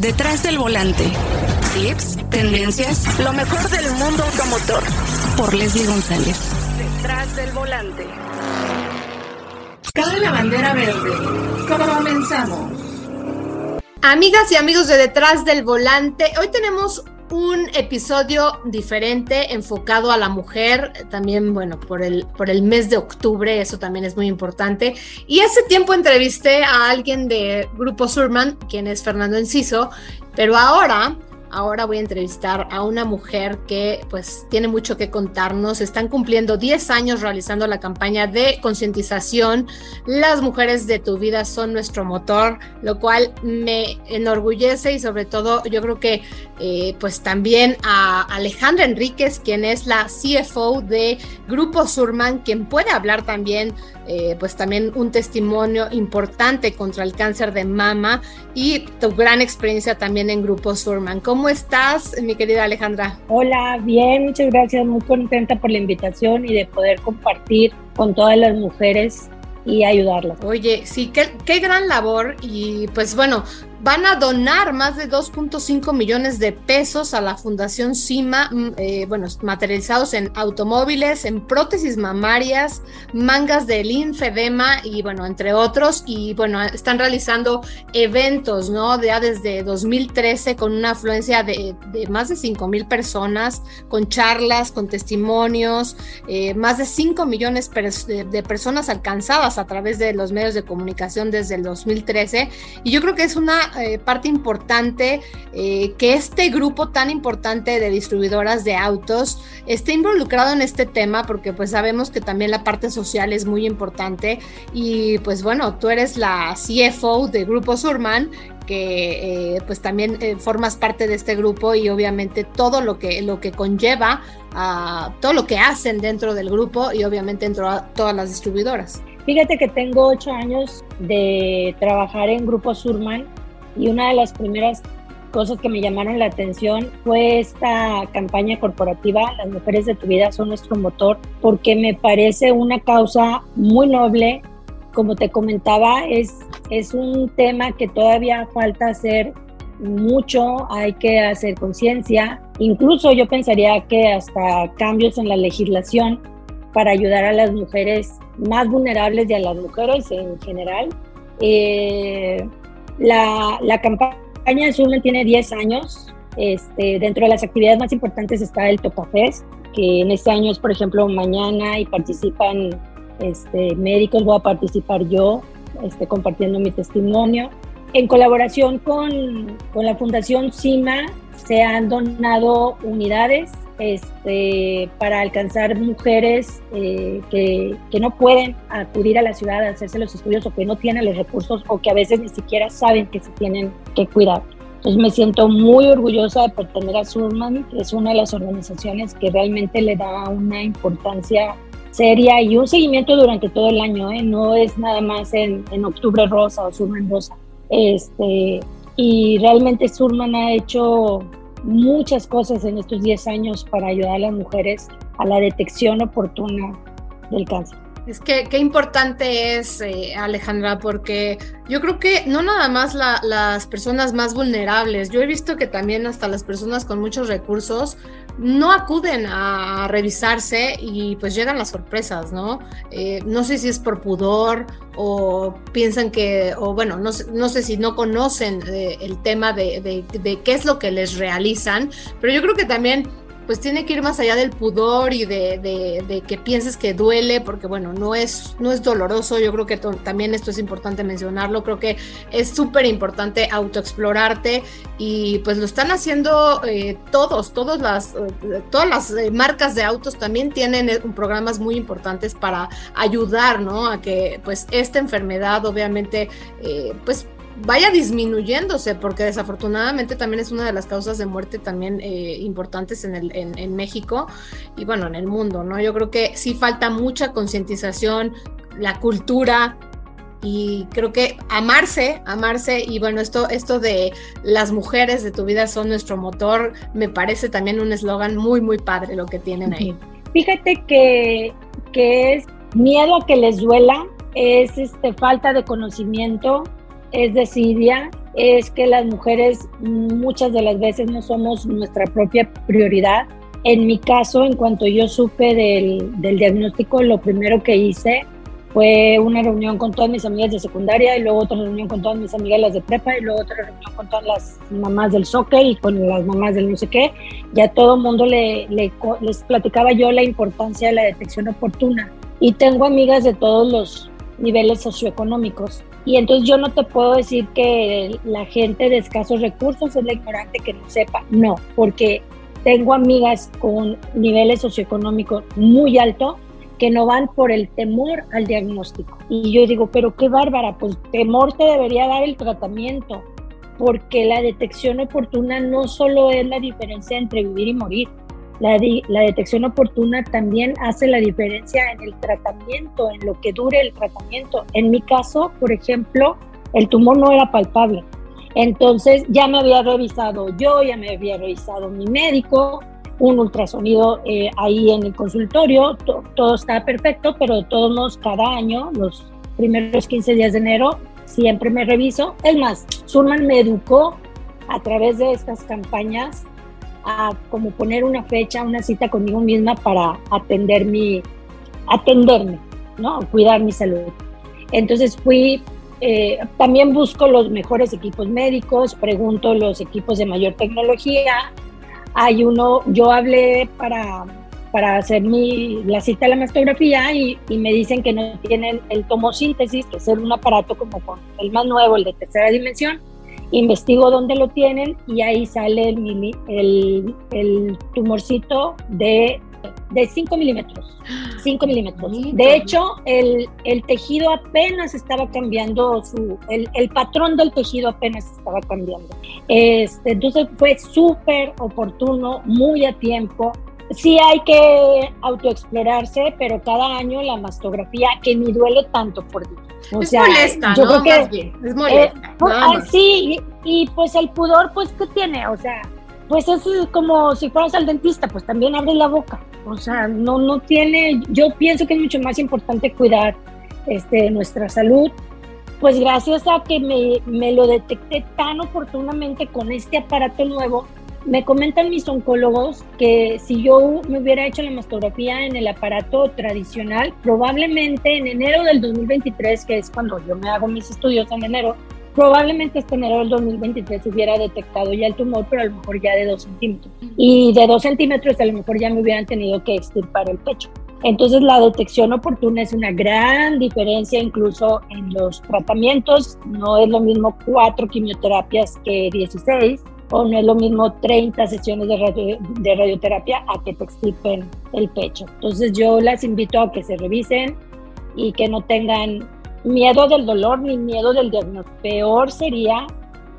Detrás del volante. Tips, tendencias, lo mejor del mundo automotor. Por Leslie González. Detrás del volante. Cabe la bandera verde. Comenzamos. Amigas y amigos de Detrás del Volante, hoy tenemos un episodio diferente enfocado a la mujer, también, bueno, por el, por el mes de octubre, eso también es muy importante. Y hace tiempo entrevisté a alguien de Grupo Surman, quien es Fernando Enciso, pero ahora Ahora voy a entrevistar a una mujer que pues tiene mucho que contarnos. Están cumpliendo 10 años realizando la campaña de concientización. Las mujeres de tu vida son nuestro motor, lo cual me enorgullece y sobre todo yo creo que eh, pues también a Alejandra Enríquez, quien es la CFO de Grupo Surman, quien puede hablar también eh, pues también un testimonio importante contra el cáncer de mama y tu gran experiencia también en Grupo Surman. ¿Cómo estás, mi querida Alejandra? Hola, bien, muchas gracias, muy contenta por la invitación y de poder compartir con todas las mujeres y ayudarlas. Oye, sí, qué, qué gran labor y pues bueno, van a donar más de 2.5 millones de pesos a la Fundación CIMA, mm, eh, bueno, materializados en automóviles, en prótesis mamarias, mangas de linfedema y bueno, entre otros. Y bueno, están realizando eventos, ¿no? Ya desde 2013 con una afluencia de, más de 5 mil personas, con charlas, con testimonios, eh, más de 5 millones de personas alcanzadas a través de los medios de comunicación desde el 2013. Y yo creo que es una eh, parte importante eh, que este grupo tan importante de distribuidoras de autos esté involucrado en este tema, porque pues sabemos que también la parte social es muy importante. Y pues bueno, tú eres la CFO de Grupo Surman que eh, pues también formas parte de este grupo y obviamente todo lo que, lo que conlleva a todo lo que hacen dentro del grupo y obviamente dentro de todas las distribuidoras. Fíjate que tengo ocho años de trabajar en Grupo Surman y una de las primeras cosas que me llamaron la atención fue esta campaña corporativa, Las mujeres de tu vida son nuestro motor, porque me parece una causa muy noble. Como te comentaba, es, es un tema que todavía falta hacer mucho, hay que hacer conciencia. Incluso yo pensaría que hasta cambios en la legislación para ayudar a las mujeres más vulnerables y a las mujeres en general. Eh, la, la campaña de Surman tiene 10 años. Este, dentro de las actividades más importantes está el Topafest, que en este año es, por ejemplo, mañana y participan este, médicos, voy a participar yo este, compartiendo mi testimonio. En colaboración con, con la Fundación CIMA se han donado unidades este, para alcanzar mujeres eh, que, no pueden acudir a la ciudad a hacerse los estudios o que no tienen los recursos o que a veces ni siquiera saben que se tienen que cuidar. Entonces me siento muy orgullosa de pertenecer a Surman, que es una de las organizaciones que realmente le da una importancia seria y un seguimiento durante todo el año, ¿eh? no es nada más en, en octubre rosa o Surman rosa. Este, y realmente Surman ha hecho muchas cosas en estos 10 años para ayudar a las mujeres a la detección oportuna del cáncer. Es que qué importante es, eh, Alejandra, porque yo creo que no nada más las personas más vulnerables, yo he visto que también hasta las personas con muchos recursos no acuden a revisarse y pues llegan las sorpresas, ¿no? Eh, no sé si es por pudor o piensan que, o bueno, no, no sé si no conocen eh, el tema de, de qué es lo que les realizan, pero yo creo que también pues tiene que ir más allá del pudor y de, que pienses que duele, porque bueno, no es, no es doloroso, yo creo que también esto es importante mencionarlo, creo que es súper importante autoexplorarte y pues lo están haciendo eh, todos, todas las, eh, todas las eh, marcas de autos también tienen programas muy importantes para ayudar, ¿no? A que pues esta enfermedad obviamente pues vaya disminuyéndose, porque desafortunadamente también es una de las causas de muerte también eh, importantes en, el, en, México y bueno, en el mundo, ¿no? Yo creo que sí falta mucha concientización, la cultura, y creo que amarse, amarse y bueno, esto, esto de las mujeres de tu vida son nuestro motor, me parece también un eslogan muy, muy padre lo que tienen ahí. Fíjate que, que es miedo a que les duela, es este, falta de conocimiento, es desidia, es que las mujeres muchas de las veces no somos nuestra propia prioridad. En mi caso, en cuanto yo supe del, del diagnóstico, lo primero que hice fue una reunión con todas mis amigas de secundaria y luego otra reunión con todas mis amigas de prepa y luego otra reunión con todas las mamás del soccer y con las mamás del no sé qué. Ya todo el mundo le, les platicaba yo la importancia de la detección oportuna. Y tengo amigas de todos los niveles socioeconómicos. Y entonces yo no te puedo decir que la gente de escasos recursos es la ignorante que no sepa. No, porque tengo amigas con niveles socioeconómicos muy altos que no van por el temor al diagnóstico. Y yo digo, pero qué bárbara, pues temor te debería dar el tratamiento, porque la detección oportuna no solo es la diferencia entre vivir y morir, la, la, detección oportuna también hace la diferencia en el tratamiento, en lo que dure el tratamiento. En mi caso, por ejemplo, el tumor no era palpable. Entonces ya me había revisado yo, ya me había revisado mi médico, un ultrasonido eh, ahí en el consultorio, todo está perfecto, pero de todos modos cada año, los primeros 15 días de enero, siempre me reviso. Es más, Surman me educó a través de estas campañas a como poner una fecha, una cita conmigo misma para atender mi, atenderme, ¿no? Cuidar mi salud. Entonces fui, eh, también busco los mejores equipos médicos, pregunto los equipos de mayor tecnología, hay uno, yo hablé para, para hacer mi, la cita de la mastografía y, me dicen que no tienen el tomosíntesis, que es un aparato como con el más nuevo, el de tercera dimensión. Investigo dónde lo tienen y ahí sale el, el, el tumorcito de de 5 milímetros. 5 milímetros. De hecho, el, el, tejido apenas estaba cambiando, su, el, el, patrón del tejido apenas estaba cambiando. Este, entonces fue súper oportuno, muy a tiempo. Sí hay que autoexplorarse, pero cada año la mastografía, que ni duele tanto por día. O es molesta, yo ¿no? creo que es molesta. Eh, pues, ah, sí, y, y pues el pudor, pues, ¿qué tiene? O sea, pues es como si fueras al dentista, pues también abre la boca. O sea, no, no tiene, yo pienso que es mucho más importante cuidar este, nuestra salud. Pues gracias a que me, me lo detecté tan oportunamente con este aparato nuevo, me comentan mis oncólogos que si yo me hubiera hecho la mastografía en el aparato tradicional, probablemente en enero del 2023, que es cuando yo me hago mis estudios en enero, probablemente este enero del 2023 hubiera detectado ya el tumor, pero a lo mejor ya de 2 centímetros. Y de 2 centímetros a lo mejor ya me hubieran tenido que extirpar el pecho. Entonces la detección oportuna es una gran diferencia incluso en los tratamientos. No es lo mismo cuatro quimioterapias que 16 o no es lo mismo 30 sesiones de, de radioterapia a que te extirpen el pecho. Entonces yo las invito a que se revisen y que no tengan miedo del dolor ni miedo del diagnóstico. Peor sería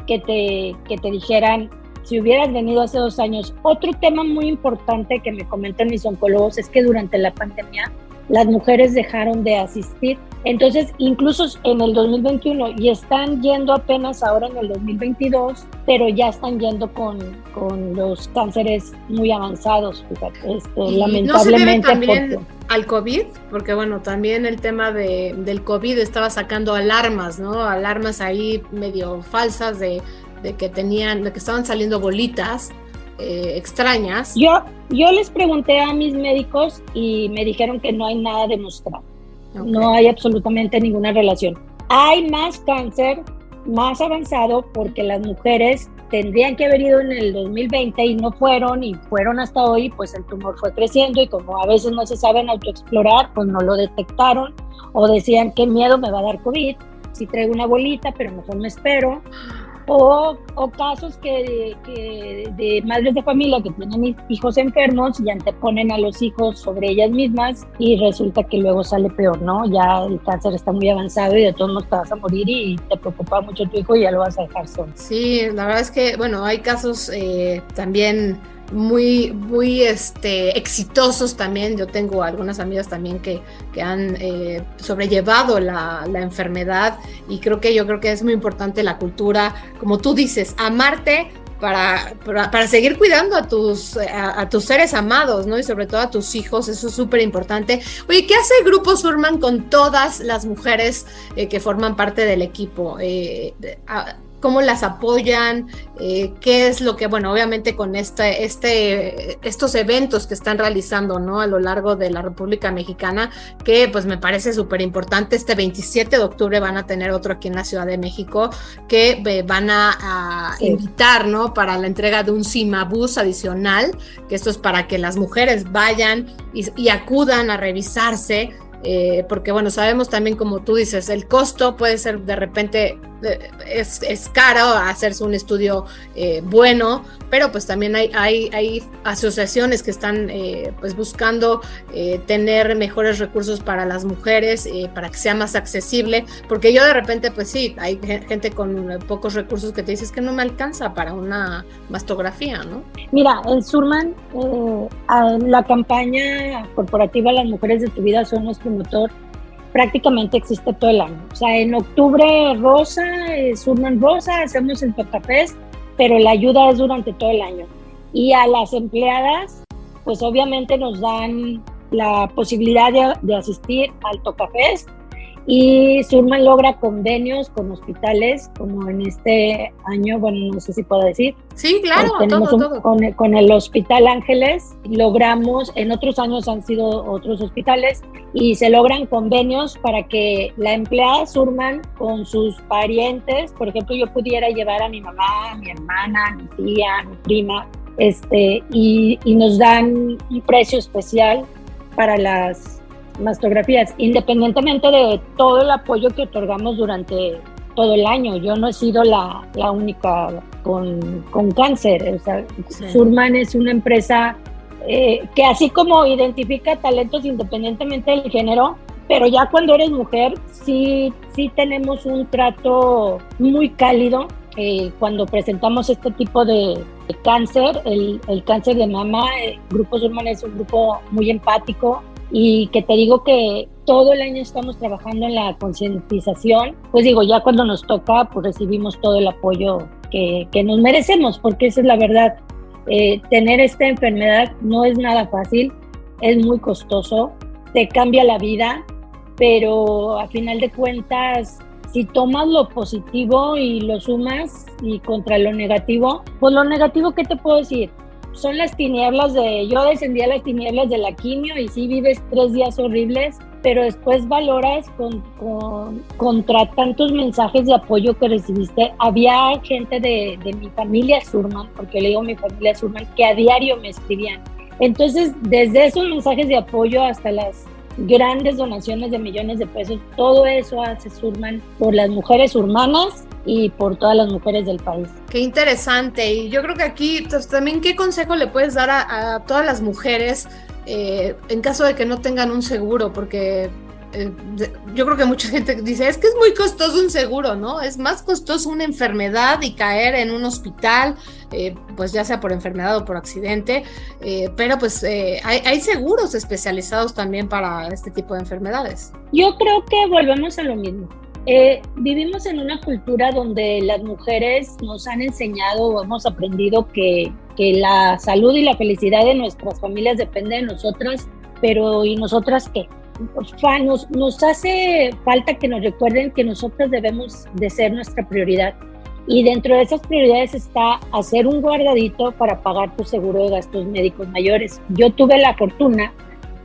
que te, que te dijeran, si hubieras venido hace dos años. Otro tema muy importante que me comentan mis oncólogos es que durante la pandemia las mujeres dejaron de asistir. Entonces, incluso en el 2021 y están yendo apenas ahora en el 2022, pero ya están yendo con, con los cánceres muy avanzados, fíjate, este, lamentablemente. ¿no también al COVID? Porque bueno, también el tema de, del COVID estaba sacando alarmas, ¿no? Alarmas ahí medio falsas de, de que tenían, de que estaban saliendo bolitas eh, extrañas. Yo, yo les pregunté a mis médicos y me dijeron que no hay nada demostrado. No hay absolutamente ninguna relación. Hay más cáncer más avanzado porque las mujeres tendrían que haber ido en el 2020 y no fueron y fueron hasta hoy, pues el tumor fue creciendo y como a veces no se saben autoexplorar, pues no lo detectaron o decían qué miedo me va a dar COVID, si traigo una bolita, pero mejor me espero. O, casos que, de madres de familia que tienen hijos enfermos y anteponen a los hijos sobre ellas mismas y resulta que luego sale peor, ¿no? Ya el cáncer está muy avanzado y de todos modos te vas a morir y te preocupa mucho tu hijo y ya lo vas a dejar solo. Sí, la verdad es que, bueno, hay casos eh, también muy, muy este, exitosos también. Yo tengo algunas amigas también que, que han eh, sobrellevado la, la, enfermedad y creo que yo creo que es muy importante la cultura, como tú dices, amarte. Para, para, seguir cuidando a tus, a, tus seres amados, ¿no? Y sobre todo a tus hijos, eso es súper importante. Oye, ¿qué hace el Grupo Surman con todas las mujeres eh, que forman parte del equipo? Eh, cómo las apoyan, eh, qué es lo que, bueno, obviamente con este, este, estos eventos que están realizando, ¿no? A lo largo de la República Mexicana, que pues me parece súper importante. Este 27 de octubre van a tener otro aquí en la Ciudad de México que eh, van a, invitar, ¿no? Para la entrega de un CIMABUS adicional, que esto es para que las mujeres vayan y acudan a revisarse eh, porque bueno, sabemos también como tú dices, el costo puede ser de repente, es, es, caro hacerse un estudio eh, bueno, pero pues también hay, hay, hay asociaciones que están pues buscando tener mejores recursos para las mujeres, para que sea más accesible, porque yo de repente pues sí, hay gente con pocos recursos que te dices que no me alcanza para una mastografía, ¿no? Mira, en Surman, la campaña corporativa Las mujeres de tu vida son nuestro motor prácticamente existe todo el año. O sea, en octubre rosa, es un rosa, hacemos el Tocafest, pero la ayuda es durante todo el año. Y a las empleadas, pues obviamente nos dan la posibilidad de, asistir al Tocafest y Surman logra convenios con hospitales, como en este año, bueno, no sé si puedo decir. Sí, claro, tenemos Con, el Hospital Ángeles, logramos, en otros años han sido otros hospitales, y se logran convenios para que la empleada Surman con sus parientes, por ejemplo, yo pudiera llevar a mi mamá, a mi hermana, a mi tía, a mi prima, este, y, y nos dan un precio especial para las mastografías, independientemente de todo el apoyo que otorgamos durante todo el año. Yo no he sido la, la única con, con, cáncer. O sea, Surman es una empresa eh, que así como identifica talentos independientemente del género, pero ya cuando eres mujer, sí, sí tenemos un trato muy cálido. Eh, cuando presentamos este tipo de, cáncer, el, el, cáncer de mama, el eh, Grupo Surman es un grupo muy empático, y que te digo que todo el año estamos trabajando en la concientización, pues digo, ya cuando nos toca, pues recibimos todo el apoyo que, que nos merecemos, porque esa es la verdad. Eh, tener esta enfermedad no es nada fácil, es muy costoso, te cambia la vida, pero a final de cuentas, si tomas lo positivo y lo sumas y contra lo negativo, pues lo negativo, ¿qué te puedo decir? Son las tinieblas de, yo descendí a las tinieblas de la quimio y sí vives tres días horribles, pero después valoras con, contra tantos mensajes de apoyo que recibiste. Había gente de, de mi familia Surman, porque le digo mi familia Surman, que a diario me escribían. Entonces, desde esos mensajes de apoyo hasta las grandes donaciones de millones de pesos, todo eso hace Surman por las mujeres urmanas y por todas las mujeres del país. Qué interesante. Y yo creo que aquí pues, también qué consejo le puedes dar a, todas las mujeres eh, en caso de que no tengan un seguro, porque eh, yo creo que mucha gente dice, es que es muy costoso un seguro, ¿no? Es más costoso una enfermedad y caer en un hospital, eh, pues ya sea por enfermedad o por accidente, pero pues hay, hay, seguros especializados también para este tipo de enfermedades. Yo creo que volvemos a lo mismo. Eh, vivimos en una cultura donde las mujeres nos han enseñado o hemos aprendido que, que la salud y la felicidad de nuestras familias depende de nosotras, pero ¿y nosotras qué? Nos, nos hace falta que nos recuerden que nosotras debemos de ser nuestra prioridad. Y dentro de esas prioridades está hacer un guardadito para pagar tu seguro de gastos médicos mayores. Yo tuve la fortuna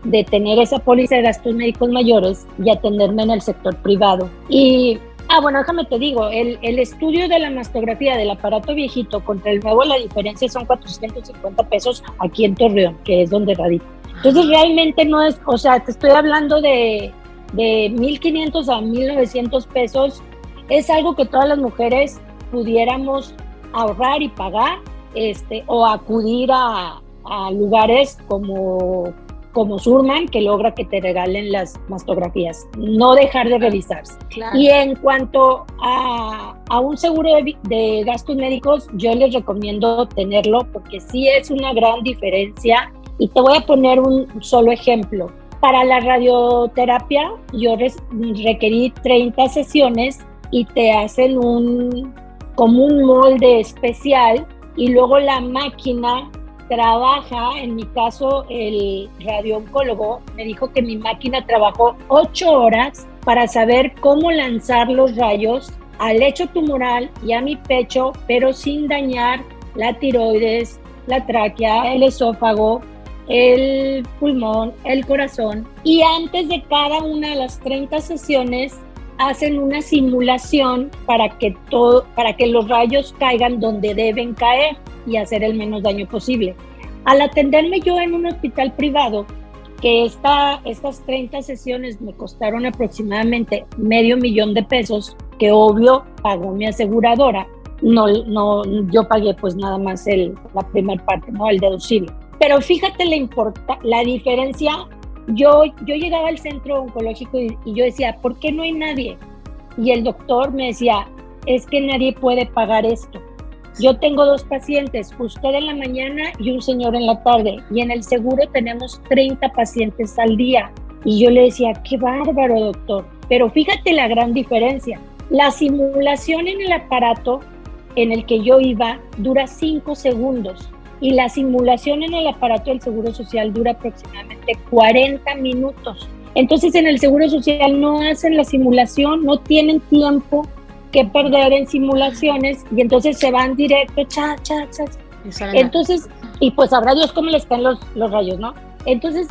de tener esa póliza de gastos médicos mayores y atenderme en el sector privado. Y, ah, bueno, déjame te digo, el, el estudio de la mastografía del aparato viejito contra el nuevo, la diferencia son 450 pesos aquí en Torreón, que es donde radico. Entonces realmente no es, o sea, te estoy hablando de, de 1.500 a 1.900 pesos. Es algo que todas las mujeres pudiéramos ahorrar y pagar este, o acudir a, a lugares como como Surman que logra que te regalen las mastografías, no dejar de revisarse. Y en cuanto a, a un seguro de, gastos médicos, yo les recomiendo tenerlo porque sí es una gran diferencia. Y te voy a poner un solo ejemplo. Para la radioterapia, yo requerí 30 sesiones y te hacen un como un molde especial y luego la máquina trabaja, en mi caso el radiooncólogo me dijo que mi máquina trabajó ocho horas para saber cómo lanzar los rayos al lecho tumoral y a mi pecho, pero sin dañar la tiroides, la tráquea, el esófago, el pulmón, el corazón. Y antes de cada una de las 30 sesiones hacen una simulación para que todo, para que los rayos caigan donde deben caer y hacer el menos daño posible. Al atenderme yo en un hospital privado, que esta, estas 30 sesiones me costaron aproximadamente medio millón de pesos, que obvio pagó mi aseguradora. No, no, yo pagué pues nada más el, la primera parte, ¿no? El deducible. Pero fíjate la, importa, la diferencia. Yo, yo llegaba al centro oncológico y, yo decía, ¿por qué no hay nadie? Y el doctor me decía, es que nadie puede pagar esto. Yo tengo dos pacientes, usted en la mañana y un señor en la tarde, y en el seguro tenemos 30 pacientes al día. Y yo le decía, qué bárbaro, doctor. Pero fíjate la gran diferencia. La simulación en el aparato en el que yo iba dura 5 segundos y la simulación en el aparato del Seguro Social dura aproximadamente 40 minutos. Entonces en el Seguro Social no hacen la simulación, no tienen tiempo que perder en simulaciones y entonces se van directo, cha, cha, cha. Entonces, y pues sabrá Dios cómo les caen los, los rayos, ¿no? Entonces,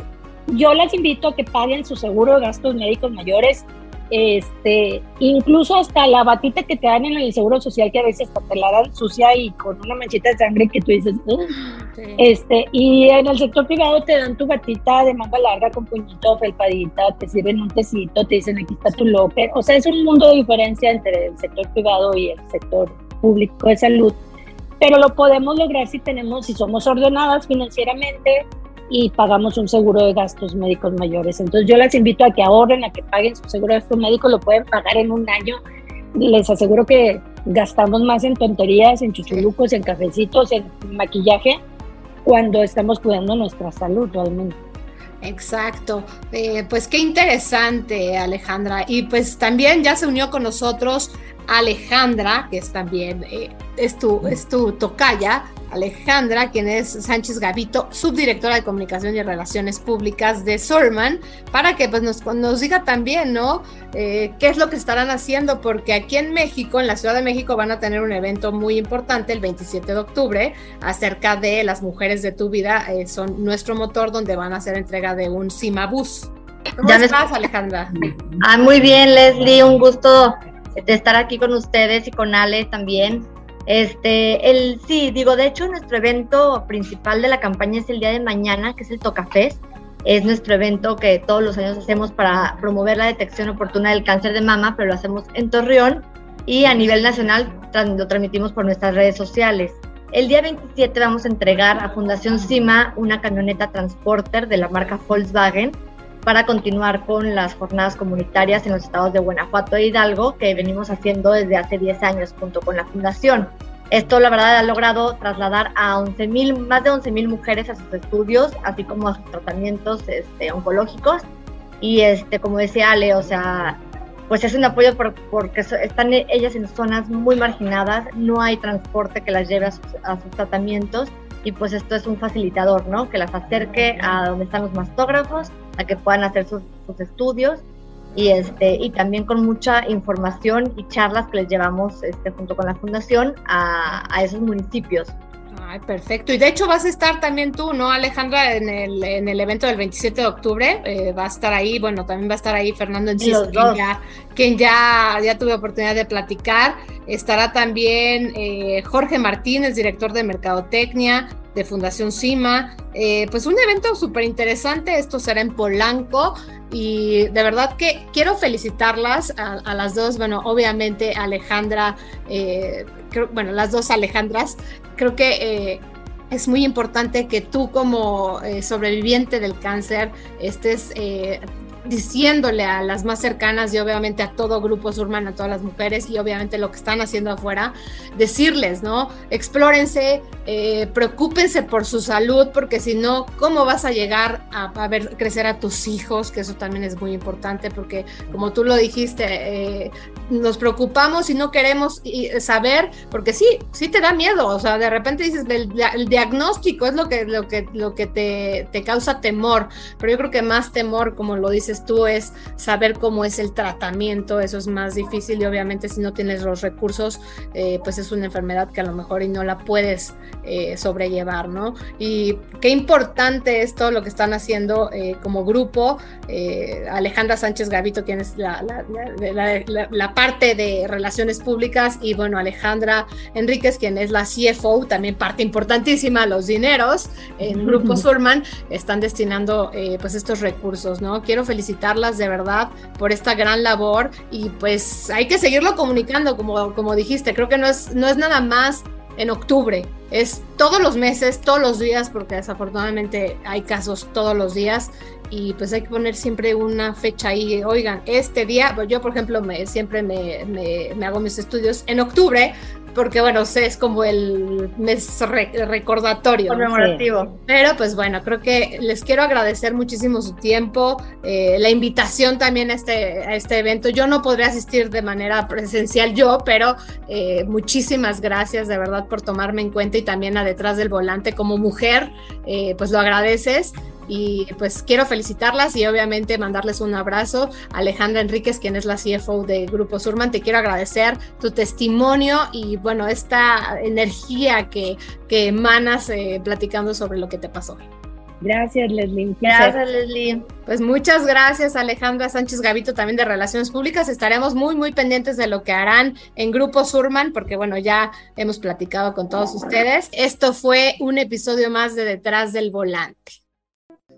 yo las invito a que paguen su seguro de gastos médicos mayores este, incluso hasta la batita que te dan en el seguro social que a veces te la dan sucia y con una manchita de sangre que tú dices, este, y en el sector privado te dan tu batita de manga larga con puñito, felpadita, te sirven un tecito, te dicen aquí está tu locker, o sea, es un mundo de diferencia entre el sector privado y el sector público de salud, pero lo podemos lograr si tenemos, si somos ordenadas financieramente, y pagamos un seguro de gastos médicos mayores. Entonces yo las invito a que ahorren, a que paguen su seguro de gastos médicos, lo pueden pagar en un año. Les aseguro que gastamos más en tonterías, en chuchulucos, en cafecitos, en maquillaje, cuando estamos cuidando nuestra salud realmente. Exacto, eh, pues qué interesante Alejandra. Y pues también ya se unió con nosotros Alejandra, que es también, eh, es, tu, es tu tocaya, Alejandra, quien es Sánchez Gavito, subdirectora de comunicación y relaciones públicas de Solman, para que pues nos, nos diga también, ¿no? Eh, ¿Qué es lo que estarán haciendo? Porque aquí en México, en la Ciudad de México, van a tener un evento muy importante el 27 de octubre acerca de las mujeres de tu vida, eh, son nuestro motor, donde van a hacer entrega de un Bus. ¿Cómo ya estás, Alejandra? Ah, muy bien, Leslie, un gusto de estar aquí con ustedes y con Ale también. Este, el, sí, digo, de hecho, nuestro evento principal de la campaña es el día de mañana, que es el Tocafest. Es nuestro evento que todos los años hacemos para promover la detección oportuna del cáncer de mama, pero lo hacemos en Torreón y a nivel nacional lo transmitimos por nuestras redes sociales. El día 27 vamos a entregar a Fundación CIMA una camioneta transporter de la marca Volkswagen para continuar con las jornadas comunitarias en los estados de Guanajuato e Hidalgo que venimos haciendo desde hace 10 años junto con la Fundación. Esto, la verdad, ha logrado trasladar a 11 más de 11.000 mujeres a sus estudios, así como a sus tratamientos este, oncológicos. Y, este, como decía Ale, o sea, pues es un apoyo porque están ellas en zonas muy marginadas, no hay transporte que las lleve a sus, a sus tratamientos y pues esto es un facilitador, ¿no? Que las acerque a donde están los mastógrafos, a que puedan hacer sus, estudios y este y también con mucha información y charlas que les llevamos este, junto con la fundación a, a esos municipios Ay, perfecto. Y de hecho vas a estar también tú, ¿no, Alejandra, en el, en el evento del 27 de octubre? Eh, va a estar ahí, bueno, también va a estar ahí Fernando Enciso, quien, ya, quien ya, ya tuve oportunidad de platicar. Estará también eh, Jorge Martínez, director de Mercadotecnia de Fundación CIMA. Eh, pues un evento súper interesante, esto será en Polanco. Y de verdad que quiero felicitarlas a, las dos, bueno, obviamente Alejandra, bueno, las dos Alejandras, creo que eh, es muy importante que tú como eh, sobreviviente del cáncer estés eh, diciéndole a las más cercanas y obviamente a todo grupo Surman, a todas las mujeres y obviamente lo que están haciendo afuera, decirles, ¿no? Explórense, eh, preocúpense por su salud, porque si no, ¿cómo vas a llegar a, ver crecer a tus hijos? Que eso también es muy importante, porque como tú lo dijiste, eh, nos preocupamos y no queremos saber, porque sí, sí te da miedo, o sea, de repente dices, el, el diagnóstico es lo que, lo que, lo que te, te causa temor, pero yo creo que más temor, como lo dices, dices tú, es saber cómo es el tratamiento, eso es más difícil y obviamente si no tienes los recursos, eh, pues es una enfermedad que a lo mejor y no la puedes eh, sobrellevar, ¿no? Y qué importante es todo lo que están haciendo eh, como grupo. Alejandra Sánchez Gavito, quien es la, la, parte de relaciones públicas, y bueno, Alejandra Enríquez, quien es la CFO, también parte importantísima, los dineros en Grupo Surman, están destinando pues estos recursos, ¿no? Quiero felicitarlas de verdad por esta gran labor y pues hay que seguirlo comunicando, como, como dijiste, creo que no es, no es nada más en octubre, es todos los meses, todos los días, porque desafortunadamente hay casos todos los días y pues hay que poner siempre una fecha ahí, oigan, este día, pues yo por ejemplo me, siempre me, me hago mis estudios en octubre, porque bueno, es como el mes recordatorio. Conmemorativo. Pero pues bueno, creo que les quiero agradecer muchísimo su tiempo, eh, la invitación también a este, a este evento. Yo no podría asistir de manera presencial yo, pero eh, muchísimas gracias de verdad por tomarme en cuenta y también a detrás del volante como mujer, eh, pues lo agradeces y pues quiero felicitarlas y obviamente mandarles un abrazo. Alejandra Enríquez, quien es la CFO de Grupo Surman, te quiero agradecer tu testimonio y bueno, esta energía que, que emanas eh, platicando sobre lo que te pasó. Gracias, Leslie. Gracias, Leslie. Pues muchas gracias, Alejandra Sánchez Gavito, también de Relaciones Públicas. Estaremos muy, muy pendientes de lo que harán en Grupo Surman, porque bueno, ya hemos platicado con todos ustedes. Esto fue un episodio más de Detrás del Volante.